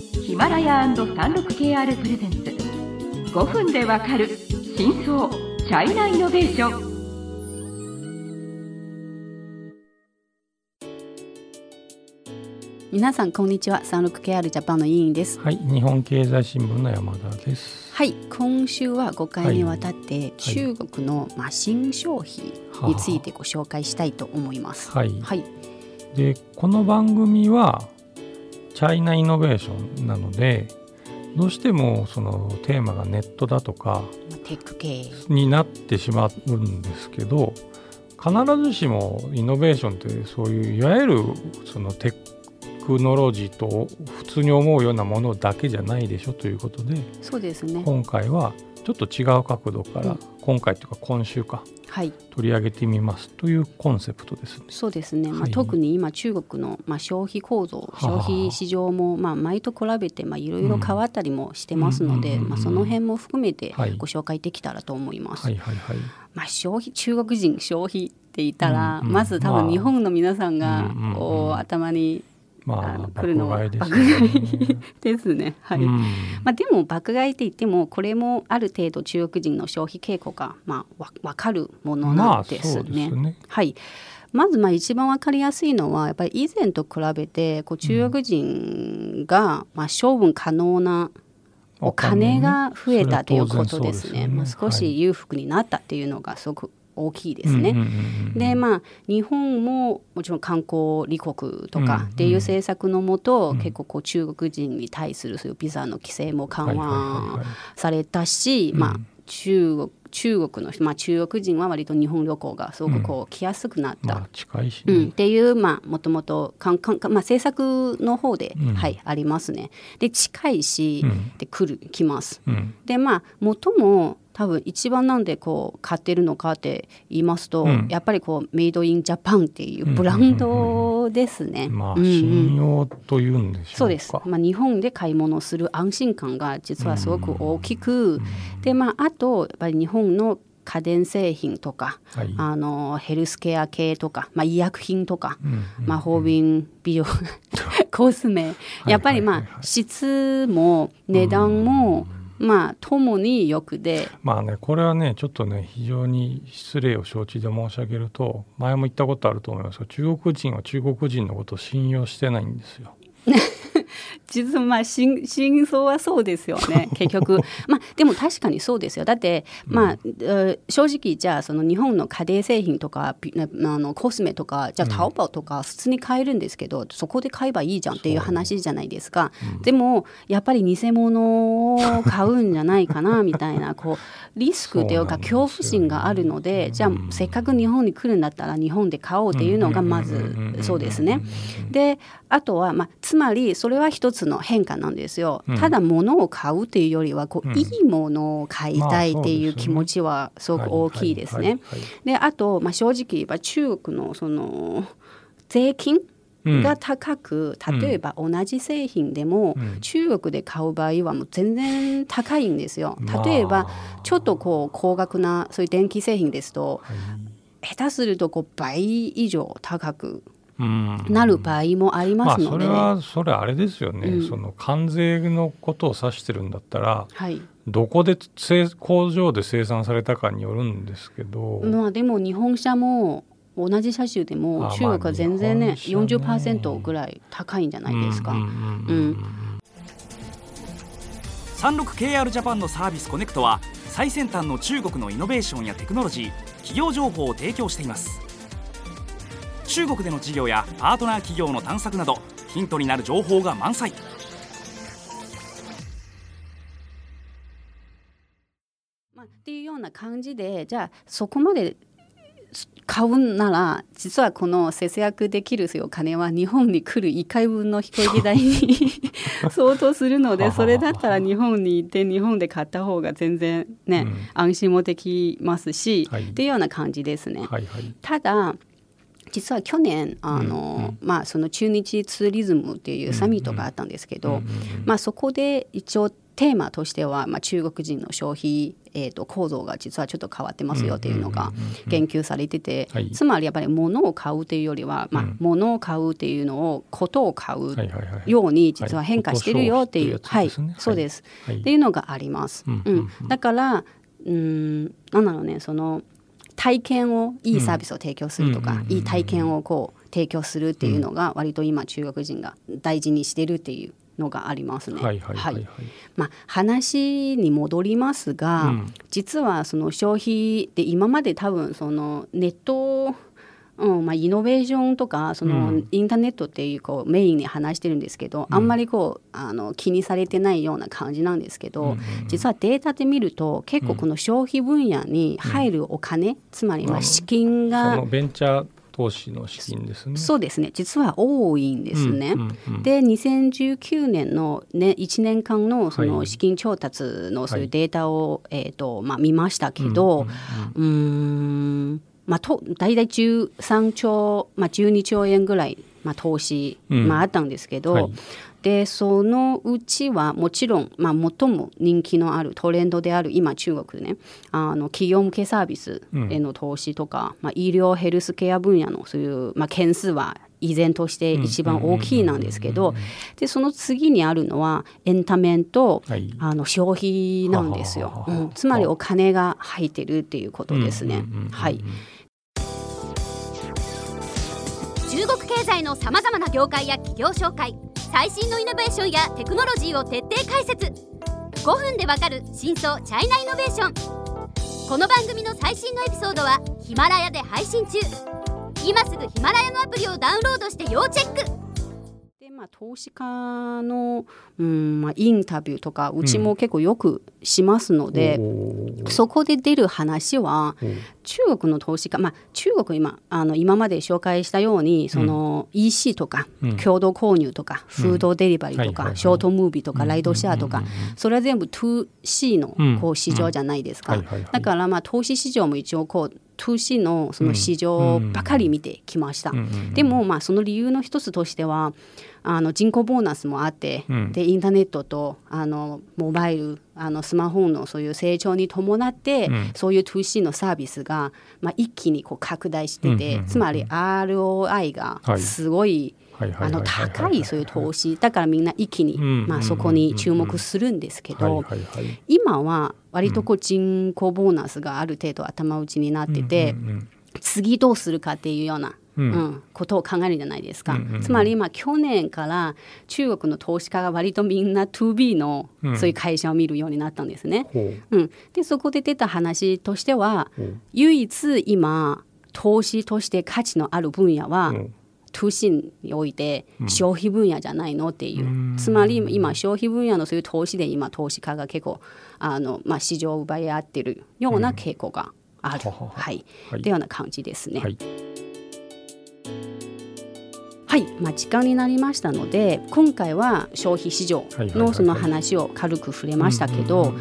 ヒマラヤ &36KR プレゼンツ。5分でわかる真相チャイナイノベーション。皆さんこんにちは。36KR ジャパンの委員です。はい、日本経済新聞の山田です。はい今週は5回にわたってい中国のまあ新消費についてご紹介したいと思います。はい、はい。でこの番組はチャイナイノベーションなのでどうしてもそのテーマがネットだとかまあテック系。になってしまうんですけど必ずしもイノベーションってそういういわゆるそのテクノロジーと普通に思うようなものだけじゃないでしょということでそうですね。今回はちょっと違う角度から、うん。今回というか今週かはい。取り上げてみますというコンセプトですね。そうですね、まあ、はい特に今中国のまあ消費構造はあ消費市場もまあ前と比べてまあいろいろ変わったりもしてますので、うんまあ、その辺も含めてはい。ご紹介できたらと思います。はいはいはい。まあ、消費中国人消費って言ったら、うんうんまず多まあ。分日本の皆さんがこう頭にまあ来るのは爆買いですね。はいうんまあ、でも爆買いって言ってもこれもある程度中国人の消費傾向が、まあ、わ分かるものまなんあですそうですね。ね。はいまずまあ一番わかりやすいのはやっぱり以前と比べてこう中国人がまあ処分可能なお金が増えたということですね。まあ、少し裕福になったっていうのがすごく大きいですね。でまあ日本ももちろん観光立国とかっていう政策のもと、うん結構こう中国人に対するそういうビザの規制も緩和はい。されたし、まあうん。中国中国の人、まあ、中国人は割と日本旅行がすごくこう来やすくなった。まあ近いしうん、っね。ていうまあもともとかんかんか、まあ、政策の方で、うん。はいありますね。で近いし、うん。で来る来ます。うん。でまあ元も多分一番なんでこう買ってるのかって言いますと、うん。やっぱりこうメイドインジャパンっていうブランドですね。まあうんうん。信用というんでしょうか。そうです、まあ、日本で買い物する安心感が実はすごく大きく、でまああとやっぱり日本の家電製品とか、はい。あのヘルスケア系とか、まあ、医薬品とか、うんうん魔法瓶美容 コスメ。やっぱりまはいはいはいあ質も値段もまあともによくで。まあねこれはねちょっとね非常に失礼を承知で申し上げると前も言ったことあると思いますが中国人は中国人のことを信用してないんですよ。実はまあ真真相はそうですよね 結局。まあでも確かにそうですよ。だってまあ、えー正直じゃあその日本の家電製品とかピあのコスメとかじゃあタオバオとか普通に買えるんですけど、そこで買えばいいじゃんっていう話じゃないですか、でもやっぱり偽物を買うんじゃないかなみたいな こうリスクというか恐怖心があるのでじゃあせっかく日本に来るんだったら日本で買おうっていうのがまずそうですね。であとは、まあ、つまりそれは一つの変化なんですよ。うん。ただ物を買うっていうよりはこう、うん。いいものを買いたいっていう気持ちはすごく大きいですね。であと、まあ、正直言えば中国のその税金が高く、うん。例えば同じ製品でも、うん。中国で買う場合はもう全然高いんですよ。まあ。例えばちょっとこう高額なそういう電気製品ですとはい。下手するとこう倍以上高くうんなる場合もありまあそれますので、はそれあれですよね、うん。その関税のことを指してるんだったらはい、どこで製工場で生産されたかによるんですけど、まあでも日本車も同じ車種でもあ中国は全然ね40%ぐらい高いんじゃないですか。うんうんうんうん 36KR ジャパンのサービスコネクトは最先端の中国のイノベーションやテクノロジー企業情報を提供しています中国での事業やパートナー企業の探索などヒントになる情報が満載。まあ、っていうような感じでじゃあそこまで買うなら実はこの節約できるお金は日本に来る1回分の飛行機代に 相当するのでそれだったら日本に行って日本で買った方が全然ね、うん。安心もできますし、はい。っていうような感じですね。はいはい。ただ実は去年あの、まあ、その中日ツーリズムっていうサミットがあったんですけど、まあ、そこで一応テーマとしては、まあ、中国人の消費、えー、と構造が実はちょっと変わってますよっていうのが研究されてて、はい。つまりやっぱり物を買うっていうよりは、まあうん物を買うっていうのをことを買うはいはいはい。ように実は変化してるよっていう、ははいい、こと消費ってやつですね。そうです、はい。っていうのがあります。うん。うん。だからうんなんだろうねその体験をいいサービスを提供するとか、いい体験をこう提供するっていうのが割と今中国人が大事にしてるっていうのがありますね。はい。まあ、話に戻りますが、うん。実はその消費で今まで多分そのネット、うんまあ、イノベーションとかそのうん。インターネットっていうこうメインに話してるんですけど、あんまりこうあの気にされてないような感じなんですけど、うんうんうん。実はデータで見ると結構この消費分野に入るお金、つまりまあ資金そが、のベンチャー投資の資金ですね。そうですね。実は多いんですね。うんうんうん。で2019年の、ね、1年間のそはい。の資金調達のそういうはい。データを、えーとまあ、見ましたけど、うーんまあ、と大体13兆、まあ、12兆円ぐらい、まあ、投資、うん。まあ、あったんですけど、はい。でそのうちはもちろん、まあ、最も人気のあるトレンドである今中国でねあの企業向けサービスへの投資とか、まあ、医療ヘルスケア分野のそういう、まあ、件数は依然として一番大きいなんですけどでその次にあるのはエンタメンと、はい。あの消費なんですよ。うん。つまりお金が入ってるっていうことですね。うんうんうんうん。はい中国経済のさまざまな業界や企業紹介最新のイノベーションやテクノロジーを徹底解説。5分でわかる真相チャイナイノベーション。この番組の最新のエピソードはヒマラヤで配信中。今すぐヒマラヤのアプリをダウンロードして要チェック。まあ、投資家の、うんまあ、インタビューとかうちも結構よくしますので、おー。そこで出る話はおー。中国の投資家、まあ、中国今あの今まで紹介したようにその EC とか、うん。共同購入とか、フードデリバリーとか、ショートムービーとか、ライドシェアとか、うんうんうんそれは全部 2C のうん。こう市場じゃないですか、だからまあ投資市場も一応こう 2C のその市場ばかり見てきました、でもまあその理由の一つとしてはあの人口ボーナスもあって、うん。でインターネットとあのモバイルあのスマホのそういう成長に伴って、うん。そういう 2C のサービスが、まあ、一気にこう拡大してて、つまり ROI がはい。すごいはいあの高いそういう投資。だからみんな一気に、うん。まあ、そこに注目するんですけど、今は割とこう人口ボーナスがある程度頭打ちになってて、次どうするかっていうような、ううんんことを考えるじゃないですか、うんうんうん。つまり今去年から中国の投資家が割とみんな 2B のうん。そういう会社を見るようになったんですね。ほう。うん、でそこで出た話としては唯一今投資として価値のある分野は、うん 2C において消費分野じゃないのっていう、うん。つまり今消費分野のそういう投資で今投資家が結構あの、まあ、市場を奪い合ってるような傾向がある、ははは。はい。はい。っていうような感じですね。はいはい、まあ、時間になりましたので今回は消費市場のその話を軽く触れましたけど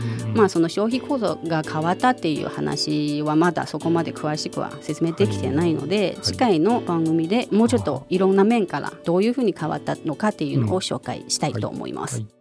その消費構造が変わったっていう話はまだそこまで詳しくは説明できてないので、次回の番組でもうちょっといろんな面からどういうふうに変わったのかっていうのを紹介したいと思います。はい